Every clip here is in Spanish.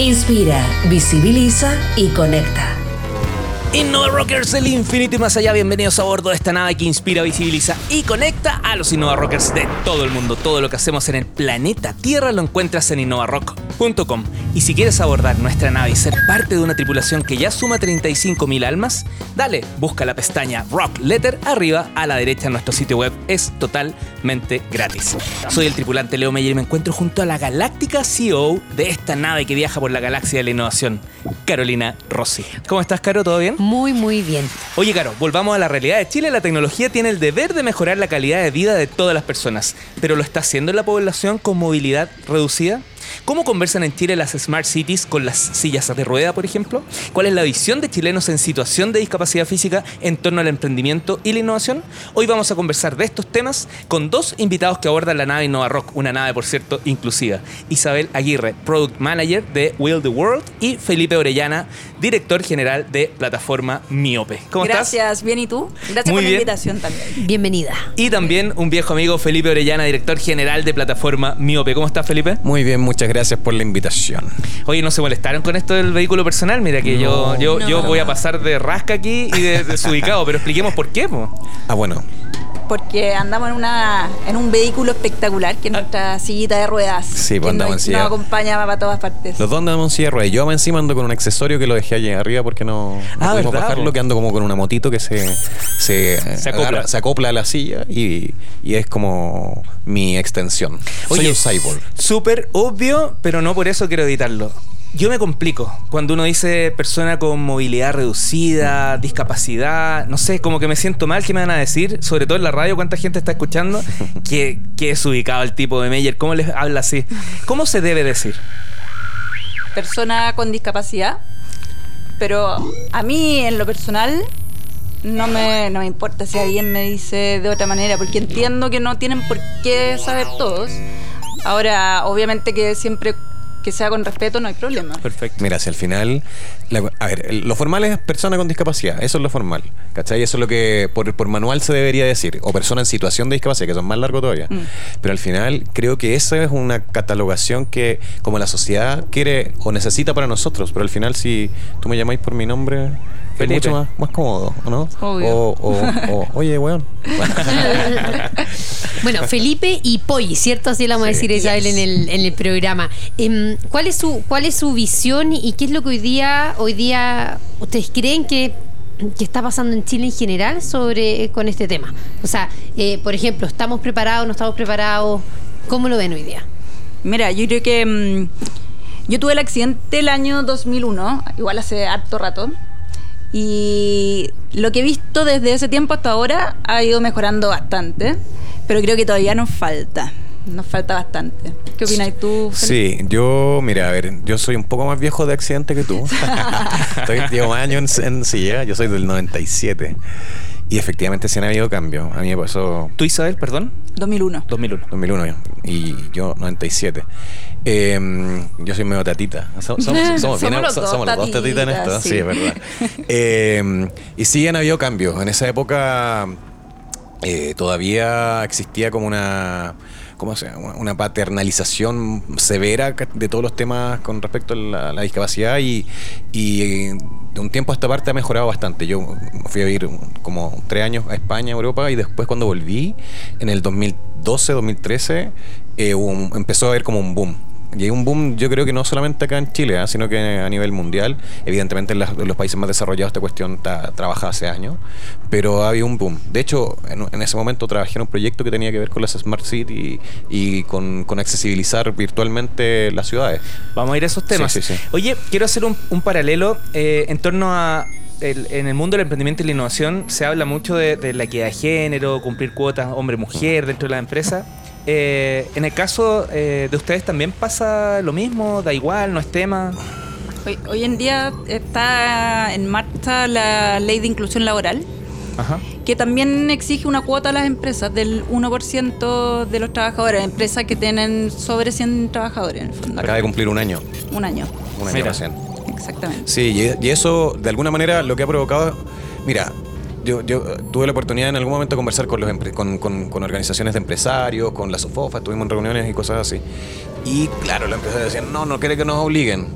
Inspira, visibiliza y conecta. Innova Rockers el infinito y más allá, bienvenidos a bordo de esta nave que inspira, visibiliza y conecta a los Innova Rockers de todo el mundo. Todo lo que hacemos en el planeta Tierra lo encuentras en Y si quieres abordar nuestra nave y ser parte de una tripulación que ya suma 35.000 almas, dale, busca la pestaña Rock Letter arriba a la derecha en nuestro sitio web. Es totalmente gratis. Soy el tripulante Leo Meyer y me encuentro junto a la galáctica CEO de esta nave que viaja por la galaxia de la innovación, Carolina Rossi. ¿Cómo estás, Caro? ¿Todo bien? Muy, muy bien. Oye, Caro, volvamos a la realidad de Chile. La tecnología tiene el deber de mejorar la calidad de vida de todas las personas, pero ¿lo está haciendo la población con movilidad reducida? ¿Cómo conversan en Chile las Smart Cities con las sillas de rueda, por ejemplo? ¿Cuál es la visión de chilenos en situación de discapacidad física en torno al emprendimiento y la innovación? Hoy vamos a conversar de estos temas con dos invitados que abordan la nave Innova Rock, una nave, por cierto, inclusiva. Isabel Aguirre, Product Manager de Will the World, y Felipe Orellana, Director General de Plataforma Miope. ¿Cómo Gracias, estás? bien, ¿y tú? Gracias Muy por la invitación también. Bienvenida. Y también un viejo amigo, Felipe Orellana, Director General de Plataforma Miope. ¿Cómo estás, Felipe? Muy bien, muchas gracias por la invitación. Oye, ¿no se molestaron con esto del vehículo personal? Mira que yo, yo, no. yo voy a pasar de rasca aquí y de desubicado, pero expliquemos por qué, po. Ah, bueno, Porque andamos en una en un vehículo espectacular, que es nuestra sillita de ruedas. Sí, pues andamos en nos, silla. nos acompaña para todas partes. los dos andamos en silla de ruedas. Yo encima ando con un accesorio que lo dejé allí arriba porque no, no Ah, pudimos ¿verdad, bajarlo, que ando como con una motito que se, se, Se acopla. agarra- se acopla a la silla y, y es como mi extensión. Soy un cyborg. Súper obvio, pero no por eso quiero editarlo. Yo me complico cuando uno dice persona con movilidad reducida, discapacidad, no sé, como que me siento mal, ¿qué me van a decir? Sobre todo en la radio, ¿cuánta gente está escuchando? Que, es ubicado el tipo de Meyer, ¿cómo les habla así? ¿Cómo se debe decir? Persona con discapacidad. Pero a mí, en lo personal, no me, no me importa si alguien me dice de otra manera, porque entiendo que no tienen por qué saber todos. Ahora, obviamente que siempre que sea con respeto no hay problema. Perfecto. Mira, si al final. la- a ver, lo formal es persona con discapacidad. Eso es lo formal. ¿Cachai? Eso es lo que por, por manual se debería decir. O persona en situación de discapacidad, que son más largos todavía. Mm. Pero al final, creo que esa es una catalogación que, como la sociedad quiere o necesita para nosotros. Pero al final, si tú me llamáis por mi nombre. Es Felipe. mucho más, más cómodo, ¿o ¿no? Obvio. O, o- o, oye, weón. Bueno, Felipe y Poi, ¿cierto? Así le vamos a decir a Isabel en el, en el programa. Em, ¿cuál, es su, ¿Cuál es su visión y qué es lo que hoy día, hoy día ustedes creen que, que está pasando en Chile en general sobre con este tema? O sea, eh, por ejemplo, ¿estamos preparados, no estamos preparados? ¿Cómo lo ven hoy día? Mira, yo creo que mm, yo tuve el accidente el año 2001, igual hace harto rato, y lo que he visto desde ese tiempo hasta ahora ha ido mejorando bastante, pero creo que todavía nos falta, nos falta bastante. ¿Qué opinas tú? Felipe? Sí, yo, mira, a ver, yo soy un poco más viejo de accidente que tú. Estoy, llevo años en, en silla, yo soy del 97. Y efectivamente sí han habido cambios. A mí me pasó ¿Tú, Isabel, perdón? 2001. 2001. 2001 y yo 97. Eh, yo soy medio tatita. So- Somos, somos, Somos bien- los dos somos los dos tatitas en esto, sí, sí. es verdad. Eh, y sí han habido cambios. En esa época eh, todavía existía como una ¿cómo se llama? una paternalización severa de todos los temas con respecto a la, la discapacidad y, y, de un tiempo a esta parte ha mejorado bastante. Yo fui a vivir como tres años a España, Europa y después cuando volví en el 2012, 2013 eh, un- empezó a haber como un boom. Y hay un boom, yo creo que no solamente acá en Chile, ¿ah? sino que a nivel mundial. Evidentemente en, las- en los países más desarrollados esta cuestión está trabajada hace años, pero ha habido un boom. De hecho, en, en ese momento trabajé en un proyecto que tenía que ver con las Smart City y, con, con accesibilizar virtualmente las ciudades. Vamos a ir a esos temas. Sí, sí, sí. Oye, quiero hacer un, un paralelo eh, en torno a. el- en el mundo del emprendimiento y la innovación se habla mucho de, de la equidad de género, cumplir cuotas hombre-mujer dentro de la empresa. Eh, en el caso eh, de ustedes también pasa lo mismo, da igual, no es tema. Hoy, hoy en día está en marcha la ley de inclusión laboral, Ajá. que también exige una cuota a las empresas del 1% de los trabajadores, empresas que tienen sobre 100 trabajadores en el fondo. Acaba de cumplir un año. Un año, Un año Mira. recién. exactamente. Sí, y, y eso de alguna manera lo que ha provocado. Mira, yo, yo tuve la oportunidad en algún momento de conversar con, los con, con- con organizaciones de empresarios, con la SOFOFA, estuvimos en reuniones y cosas así. Y claro, los empresarios decían, no, no quiere que nos obliguen.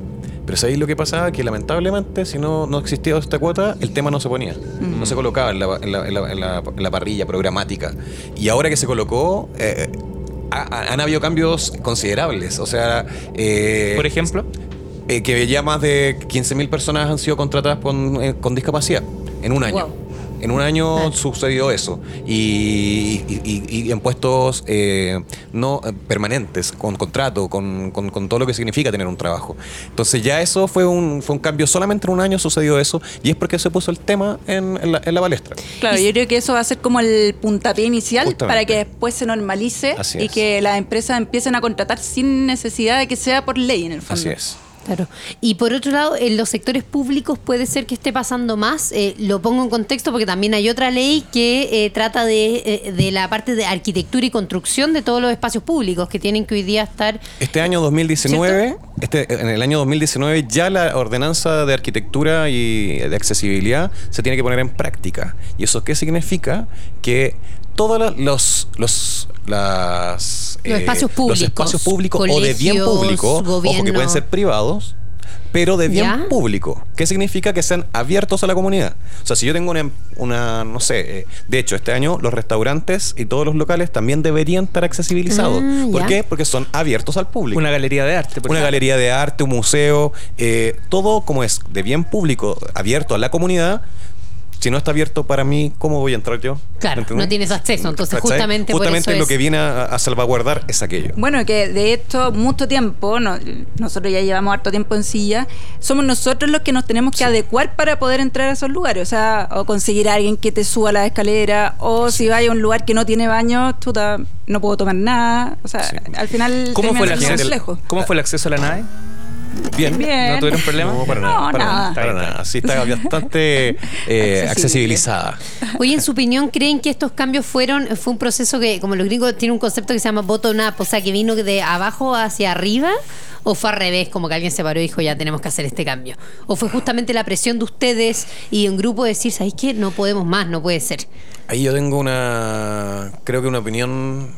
Pero ¿sabéis lo que pasaba? Que lamentablemente, si no, no existía esta cuota, el tema no se ponía. No se colocaba en la, en la- en la- en parrilla programática. Y ahora que se colocó, eh, ha- ha- han habido cambios considerables. O sea, eh, Por ejemplo, eh, que ya más de 15.000 personas han sido contratadas con, eh, con discapacidad en un año. Wow. En un año Claro. sucedió eso. Y, y- y- y en puestos eh, no eh, permanentes, con contrato, con, con- con todo lo que significa tener un trabajo. Entonces ya eso fue un, fue un cambio. Solamente en un año sucedió eso. Y es porque se puso el tema en, en la, en la palestra. Claro, yo creo que eso va a ser como el puntapié inicial Justamente. para que después se normalice Así y es. que las empresas empiecen a contratar sin necesidad de que sea por ley en el fondo. Así es. Claro. Y por otro lado, en los sectores públicos puede ser que esté pasando más. Eh, lo pongo en contexto porque también hay otra ley que eh, trata de, eh, de la parte de arquitectura y construcción de todos los espacios públicos que tienen que hoy día estar. Este año 2019, este, en el año 2019 ya la ordenanza de arquitectura y de accesibilidad se tiene que poner en práctica. ¿Y eso qué significa? Que todos los, los, las, Los espacios públicos, los espacios públicos o de bien público, ojo que gobierno. pueden ser privados, pero de bien ¿Ya? público. ¿Qué significa? Que sean abiertos a la comunidad. O sea, si yo tengo una, una no sé, eh, de hecho, este año los restaurantes y todos los locales también deberían estar accesibilizados. Ah, ¿Por ya. qué? Porque son abiertos al público. una galería de arte. por Una ejemplo. galería de arte, un museo, eh, todo como es de bien público, abierto a la comunidad. Si no está abierto para mí, ¿cómo voy a entrar yo? Claro, ¿Entendés? no tienes acceso, entonces ¿Cachai? justamente por Justamente eso lo es- que viene a, a salvaguardar es aquello. Bueno, que de esto mucho tiempo, no- nosotros ya llevamos harto tiempo en silla, somos nosotros los que nos tenemos que adecuar para poder entrar a esos lugares. O sea, o conseguir a alguien que te suba la escalera, o si vaya a un lugar que no tiene baño, chuta, no puedo tomar nada. O sea, Sí. al final ¿Cómo fue, el. ¿Cómo fue el acceso a la nave? Bien. Bien. ¿No tuvieron problema? No, para No, nada. Para nada. nada. Para nada. Sí, está bastante eh, accesibilizada. Oye, en su opinión, ¿creen que estos cambios fueron, fue un proceso que, como los gringos tienen un concepto que se llama bottom-up, o sea, que vino de abajo hacia arriba? ¿O fue al revés, como que alguien se paró y dijo, ya tenemos que hacer este cambio? ¿O fue justamente la presión de ustedes y un grupo de decir, ¿sabéis qué? No podemos más, no puede ser. Ahí yo tengo una, creo que una opinión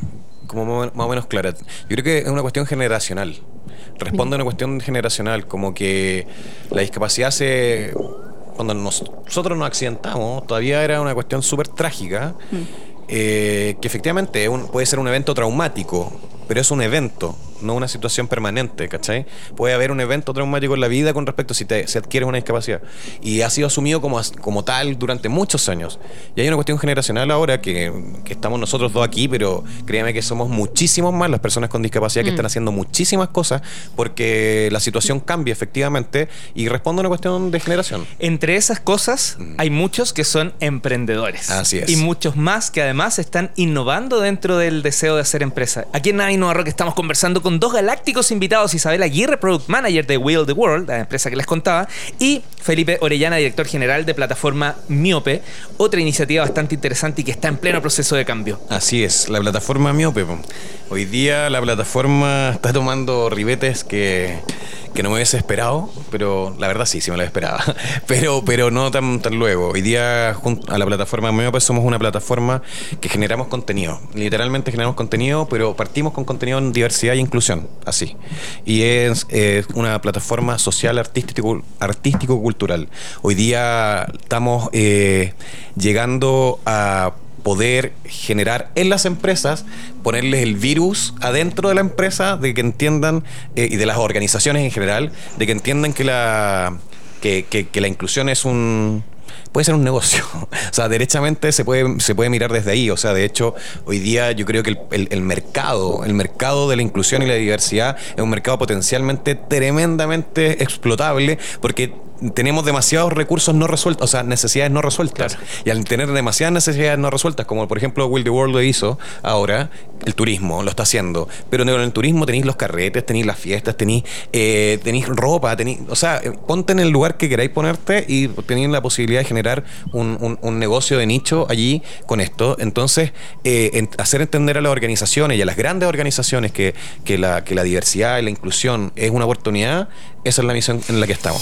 como más o menos clara. Yo creo que es una cuestión generacional. Responde a una cuestión generacional, como que la discapacidad se... Cuando nos- nosotros nos accidentamos, todavía era una cuestión súper trágica, eh, que efectivamente un- puede ser un evento traumático, pero es un evento, no una situación permanente, ¿cachai? Puede haber un evento traumático en la vida con respecto a si, te, si adquieres una discapacidad. Y ha sido asumido como, as- como tal durante muchos años. Y hay una cuestión generacional ahora que, que estamos nosotros dos aquí, pero créeme que somos muchísimos más las personas con discapacidad que están haciendo muchísimas cosas porque la situación cambia efectivamente y responde a una cuestión de generación. Entre esas cosas, hay muchos que son emprendedores. Así es. Y muchos más que además están innovando dentro del deseo de hacer empresa. Aquí en Nada Innova Rock estamos conversando con dos galácticos invitados, Isabel Aguirre, Product Manager de Will the World, la empresa que les contaba, y Felipe Orellana, Director General de plataforma Miope, otra iniciativa bastante interesante y que está en pleno proceso de cambio. Así es, la plataforma Miope. Hoy día la plataforma está tomando ribetes que, que no me hubiese esperado, pero la verdad sí, sí me lo esperaba. Pero, pero no tan, tan luego. Hoy día junto a la plataforma Miope somos una plataforma que generamos contenido. Literalmente generamos contenido, pero partimos con contenido en diversidad e inclusión, así. Y es una plataforma social, artístico, artístico-cultural. Hoy día estamos eh, llegando a poder generar en las empresas, ponerles el virus adentro de la empresa, de que entiendan, eh, y de las organizaciones en general, de que entiendan que la, que, que- la inclusión es un puede ser un negocio. O sea, derechamente se puede, se puede mirar desde ahí. O sea, de hecho, hoy día yo creo que el- el mercado, el mercado de la inclusión y la diversidad es un mercado potencialmente tremendamente explotable porque tenemos demasiados recursos no resueltos, o sea, necesidades no resueltas. Y al tener demasiadas necesidades no resueltas, como por ejemplo Will the World lo hizo ahora, el turismo lo está haciendo. Pero en el turismo tenéis los carretes, tenéis las fiestas, tenéis, eh, ropa, tenéis, o sea, eh, ponte en el lugar que queráis ponerte y tenéis la posibilidad de generar un, un- un negocio de nicho allí con esto. Entonces, eh, en- hacer entender a las organizaciones y a las grandes organizaciones que, que la, que la diversidad y la inclusión es una oportunidad, esa es la misión en la que estamos.